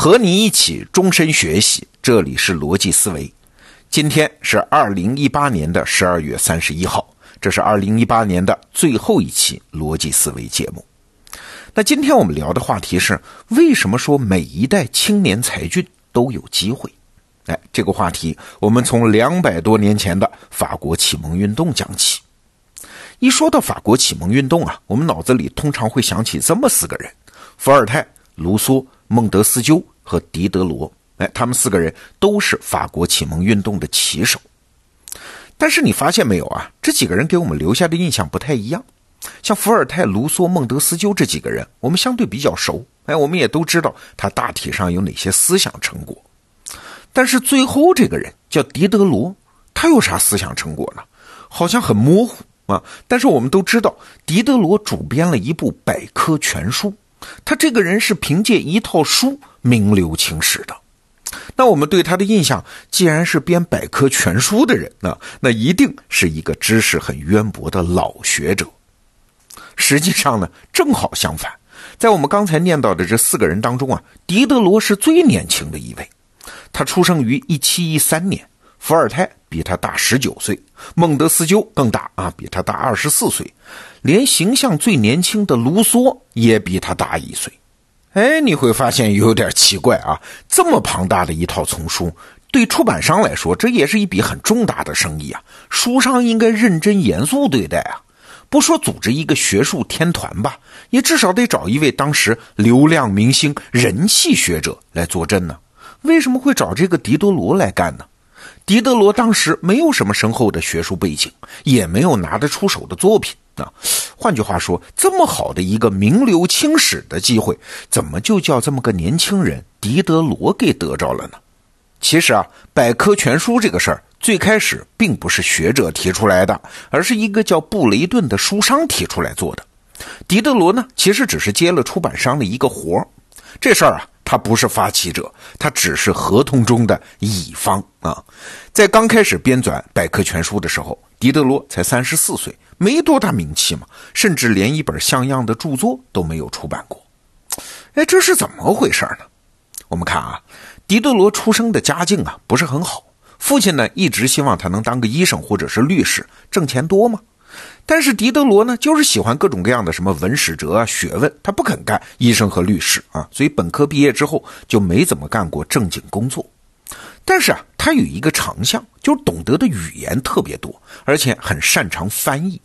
和你一起终身学习，这里是逻辑思维。今天是二零一八年的十二月三十一号，这是二零一八年的最后一期逻辑思维节目。那今天我们聊的话题是：为什么说每一代青年才俊都有机会？哎，这个话题我们从两百多年前的法国启蒙运动讲起。一说到法国启蒙运动啊，我们脑子里通常会想起这么四个人：伏尔泰、卢梭。孟德斯鸠和狄德罗，哎，他们四个人都是法国启蒙运动的旗手。但是你发现没有啊？这几个人给我们留下的印象不太一样。像伏尔泰、卢梭、孟德斯鸠这几个人，我们相对比较熟，哎，我们也都知道他大体上有哪些思想成果。但是最后这个人叫狄德罗，他有啥思想成果呢？好像很模糊啊。但是我们都知道，狄德罗主编了一部百科全书。他这个人是凭借一套书名留青史的，那我们对他的印象，既然是编百科全书的人啊，那一定是一个知识很渊博的老学者。实际上呢，正好相反，在我们刚才念到的这四个人当中啊，狄德罗是最年轻的一位，他出生于一七一三年。伏尔泰比他大十九岁，孟德斯鸠更大啊，比他大二十四岁，连形象最年轻的卢梭也比他大一岁。哎，你会发现有点奇怪啊，这么庞大的一套丛书，对出版商来说，这也是一笔很重大的生意啊。书商应该认真严肃对待啊，不说组织一个学术天团吧，也至少得找一位当时流量明星、人气学者来坐镇呢。为什么会找这个狄德罗来干呢？狄德罗当时没有什么深厚的学术背景，也没有拿得出手的作品啊。换句话说，这么好的一个名留青史的机会，怎么就叫这么个年轻人狄德罗给得着了呢？其实啊，百科全书这个事儿最开始并不是学者提出来的，而是一个叫布雷顿的书商提出来做的。狄德罗呢，其实只是接了出版商的一个活儿。这事儿啊。他不是发起者，他只是合同中的乙方啊。在刚开始编纂百科全书的时候，狄德罗才三十四岁，没多大名气嘛，甚至连一本像样的著作都没有出版过。哎，这是怎么回事呢？我们看啊，狄德罗出生的家境啊不是很好，父亲呢一直希望他能当个医生或者是律师，挣钱多嘛。但是狄德罗呢，就是喜欢各种各样的什么文史哲啊学问，他不肯干医生和律师啊，所以本科毕业之后就没怎么干过正经工作。但是啊，他有一个长项，就是懂得的语言特别多，而且很擅长翻译。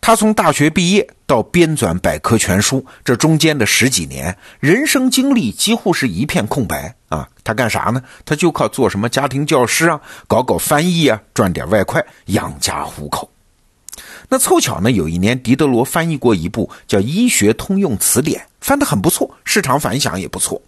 他从大学毕业到编纂百科全书，这中间的十几年，人生经历几乎是一片空白啊。他干啥呢？他就靠做什么家庭教师啊，搞搞翻译啊，赚点外快养家糊口。那凑巧呢，有一年狄德罗翻译过一部叫《医学通用词典》，翻得很不错，市场反响也不错。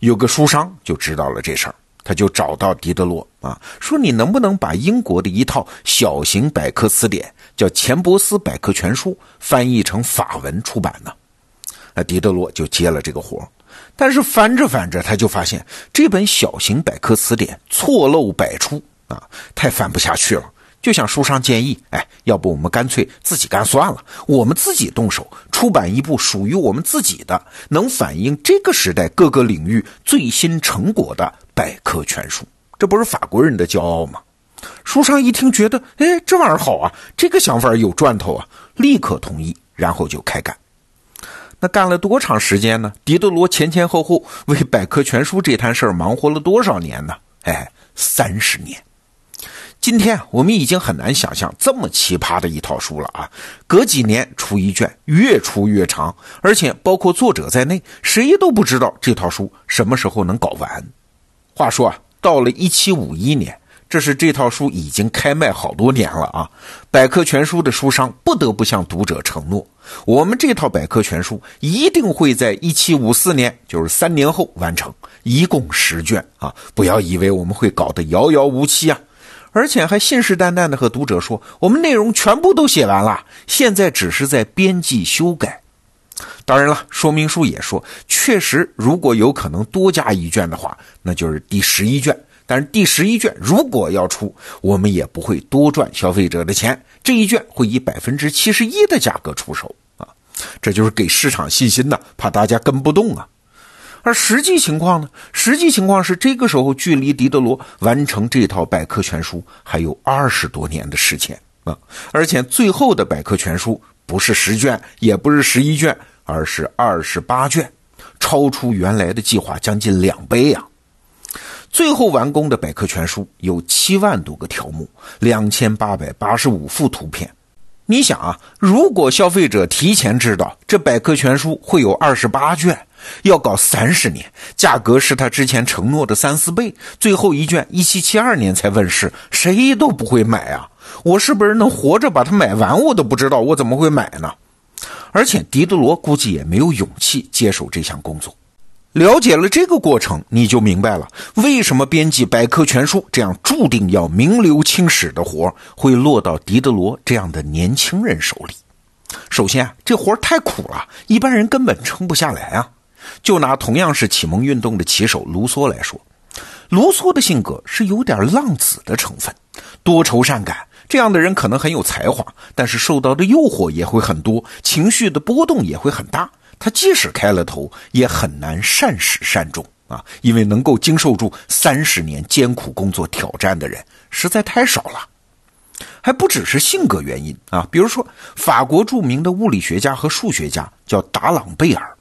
有个书商就知道了这事儿，他就找到狄德罗啊，说你能不能把英国的一套小型百科词典叫《钱伯斯百科全书》翻译成法文出版呢？那狄德罗就接了这个活儿，但是翻着翻着，他就发现这本小型百科词典错漏百出啊，太翻不下去了。就像书上建议，哎，要不我们干脆自己干算了，我们自己动手出版一部属于我们自己的、能反映这个时代各个领域最新成果的百科全书，这不是法国人的骄傲吗？书上一听，觉得，哎，这玩意儿好啊，这个想法有赚头啊，立刻同意，然后就开干。那干了多长时间呢？狄德罗前前后后为百科全书这摊事儿忙活了多少年呢？哎，三十年。今天我们已经很难想象这么奇葩的一套书了啊！隔几年出一卷，越出越长，而且包括作者在内，谁都不知道这套书什么时候能搞完。话说啊，到了一七五一年，这是这套书已经开卖好多年了啊！百科全书的书商不得不向读者承诺，我们这套百科全书一定会在一七五四年，就是三年后完成，一共十卷啊！不要以为我们会搞得遥遥无期啊！而且还信誓旦旦地和读者说：“我们内容全部都写完了，现在只是在编辑修改。”当然了，说明书也说，确实如果有可能多加一卷的话，那就是第十一卷。但是第十一卷如果要出，我们也不会多赚消费者的钱，这一卷会以百分之七十一的价格出售啊！这就是给市场信心呢，怕大家跟不动啊。而实际情况呢？实际情况是，这个时候距离狄德罗完成这套百科全书还有二十多年的时间啊！而且最后的百科全书不是十卷，也不是十一卷，而是二十八卷，超出原来的计划将近两倍呀！最后完工的百科全书有七万多个条目，两千八百八十五幅图片。你想啊，如果消费者提前知道这百科全书会有二十八卷，要搞三十年，价格是他之前承诺的三四倍，最后一卷一七七二年才问世，谁都不会买啊！我是不是能活着把它买完？我都不知道，我怎么会买呢？而且狄德罗估计也没有勇气接手这项工作。了解了这个过程，你就明白了为什么编辑百科全书这样注定要名留青史的活会落到狄德罗这样的年轻人手里。首先啊，这活太苦了，一般人根本撑不下来啊。就拿同样是启蒙运动的旗手卢梭来说，卢梭的性格是有点浪子的成分，多愁善感。这样的人可能很有才华，但是受到的诱惑也会很多，情绪的波动也会很大。他即使开了头，也很难善始善终啊！因为能够经受住三十年艰苦工作挑战的人实在太少了。还不只是性格原因啊，比如说法国著名的物理学家和数学家叫达朗贝尔，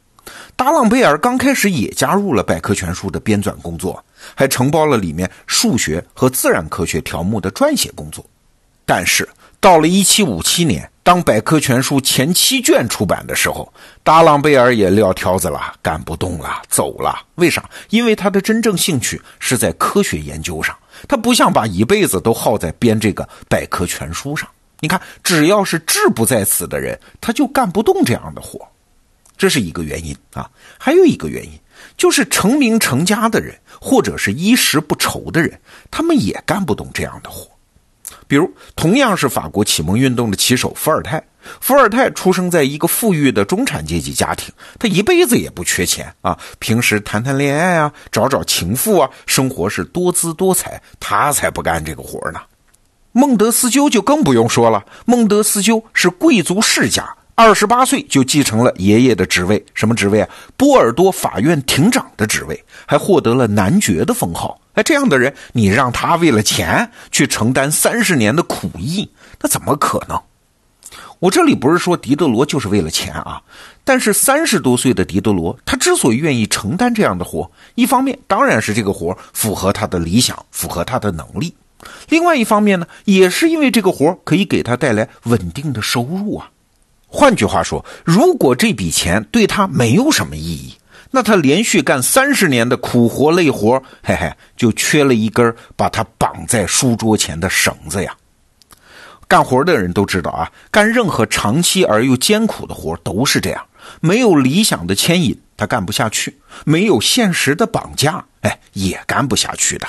达朗贝尔刚开始也加入了百科全书的编纂工作，还承包了里面数学和自然科学条目的撰写工作。但是到了一七五七年。当百科全书前七卷出版的时候，达朗贝尔也撂挑子了，干不动了，走了。为啥？因为他的真正兴趣是在科学研究上，他不想把一辈子都耗在编这个百科全书上。你看，只要是志不在此的人，他就干不动这样的活，这是一个原因啊。还有一个原因，就是成名成家的人，或者是衣食不愁的人，他们也干不动这样的活。比如，同样是法国启蒙运动的旗手伏尔泰，伏尔泰出生在一个富裕的中产阶级家庭，他一辈子也不缺钱啊，平时谈谈恋爱啊，找找情妇啊，生活是多姿多彩，他才不干这个活呢。孟德斯鸠就更不用说了，孟德斯鸠是贵族世家，二十八岁就继承了爷爷的职位，什么职位啊？波尔多法院庭长的职位，还获得了男爵的封号。哎，这样的人，你让他为了钱去承担三十年的苦役，那怎么可能？我这里不是说狄德罗就是为了钱啊，但是三十多岁的狄德罗，他之所以愿意承担这样的活，一方面当然是这个活符合他的理想，符合他的能力；另外一方面呢，也是因为这个活可以给他带来稳定的收入啊。换句话说，如果这笔钱对他没有什么意义。那他连续干三十年的苦活累活，嘿嘿，就缺了一根把他绑在书桌前的绳子呀。干活的人都知道啊，干任何长期而又艰苦的活都是这样，没有理想的牵引，他干不下去；没有现实的绑架，哎，也干不下去的。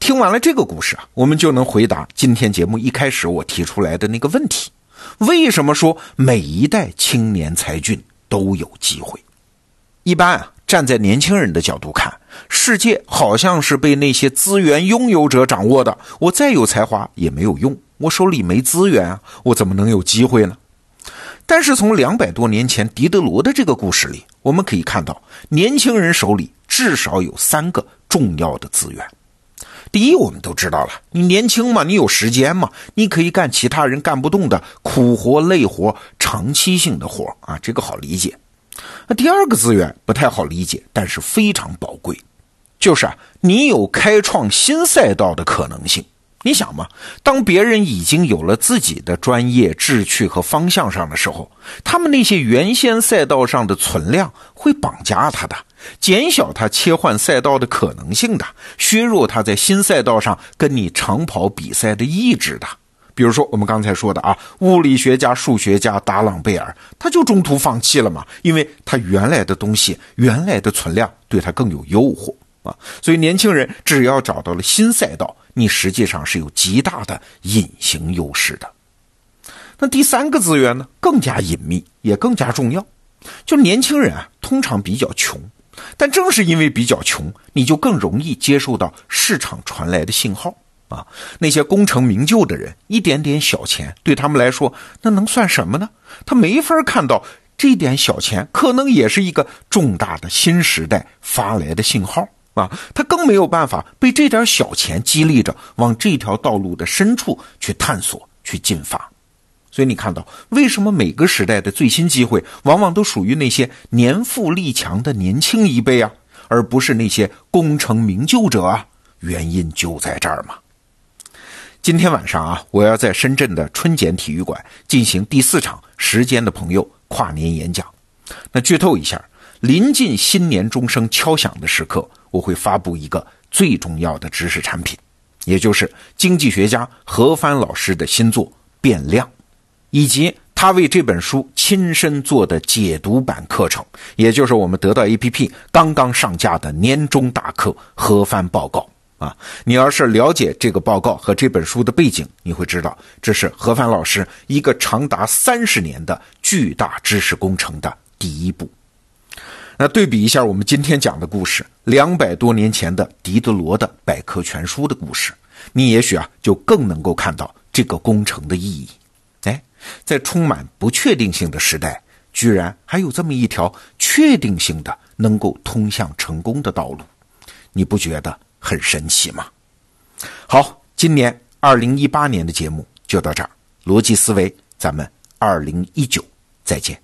听完了这个故事啊，我们就能回答今天节目一开始我提出来的那个问题：为什么说每一代青年才俊都有机会？一般啊，站在年轻人的角度看，世界好像是被那些资源拥有者掌握的。我再有才华也没有用，我手里没资源啊，我怎么能有机会呢？但是从两百多年前狄德罗的这个故事里，我们可以看到，年轻人手里至少有三个重要的资源。第一，我们都知道了，你年轻嘛，你有时间嘛，你可以干其他人干不动的苦活累活、长期性的活啊，这个好理解。那第二个资源不太好理解，但是非常宝贵，就是啊，你有开创新赛道的可能性。你想嘛，当别人已经有了自己的专业志趣和方向上的时候，他们那些原先赛道上的存量会绑架他的，减小他切换赛道的可能性的，削弱他在新赛道上跟你长跑比赛的意志的。比如说，我们刚才说的啊，物理学家、数学家达朗贝尔，他就中途放弃了嘛，因为他原来的东西、原来的存量对他更有诱惑啊。所以，年轻人只要找到了新赛道，你实际上是有极大的隐形优势的。那第三个资源呢，更加隐秘，也更加重要。就年轻人啊，通常比较穷，但正是因为比较穷，你就更容易接受到市场传来的信号。啊，那些功成名就的人，一点点小钱对他们来说，那能算什么呢？他没法看到这点小钱可能也是一个重大的新时代发来的信号啊！他更没有办法被这点小钱激励着往这条道路的深处去探索、去进发。所以你看到，为什么每个时代的最新机会往往都属于那些年富力强的年轻一辈啊，而不是那些功成名就者啊？原因就在这儿嘛。今天晚上啊，我要在深圳的春茧体育馆进行第四场时间的朋友跨年演讲。那剧透一下，临近新年钟声敲响的时刻，我会发布一个最重要的知识产品，也就是经济学家何帆老师的新作《变量》，以及他为这本书亲身做的解读版课程，也就是我们得到 APP 刚刚上架的年终大课《何帆报告》。啊，你要是了解这个报告和这本书的背景，你会知道这是何帆老师一个长达三十年的巨大知识工程的第一步。那对比一下我们今天讲的故事，两百多年前的狄德罗的百科全书的故事，你也许啊就更能够看到这个工程的意义。在充满不确定性的时代，居然还有这么一条确定性的能够通向成功的道路，你不觉得？很神奇吗！好，今年二零一八年的节目就到这儿，逻辑思维，咱们二零一九再见。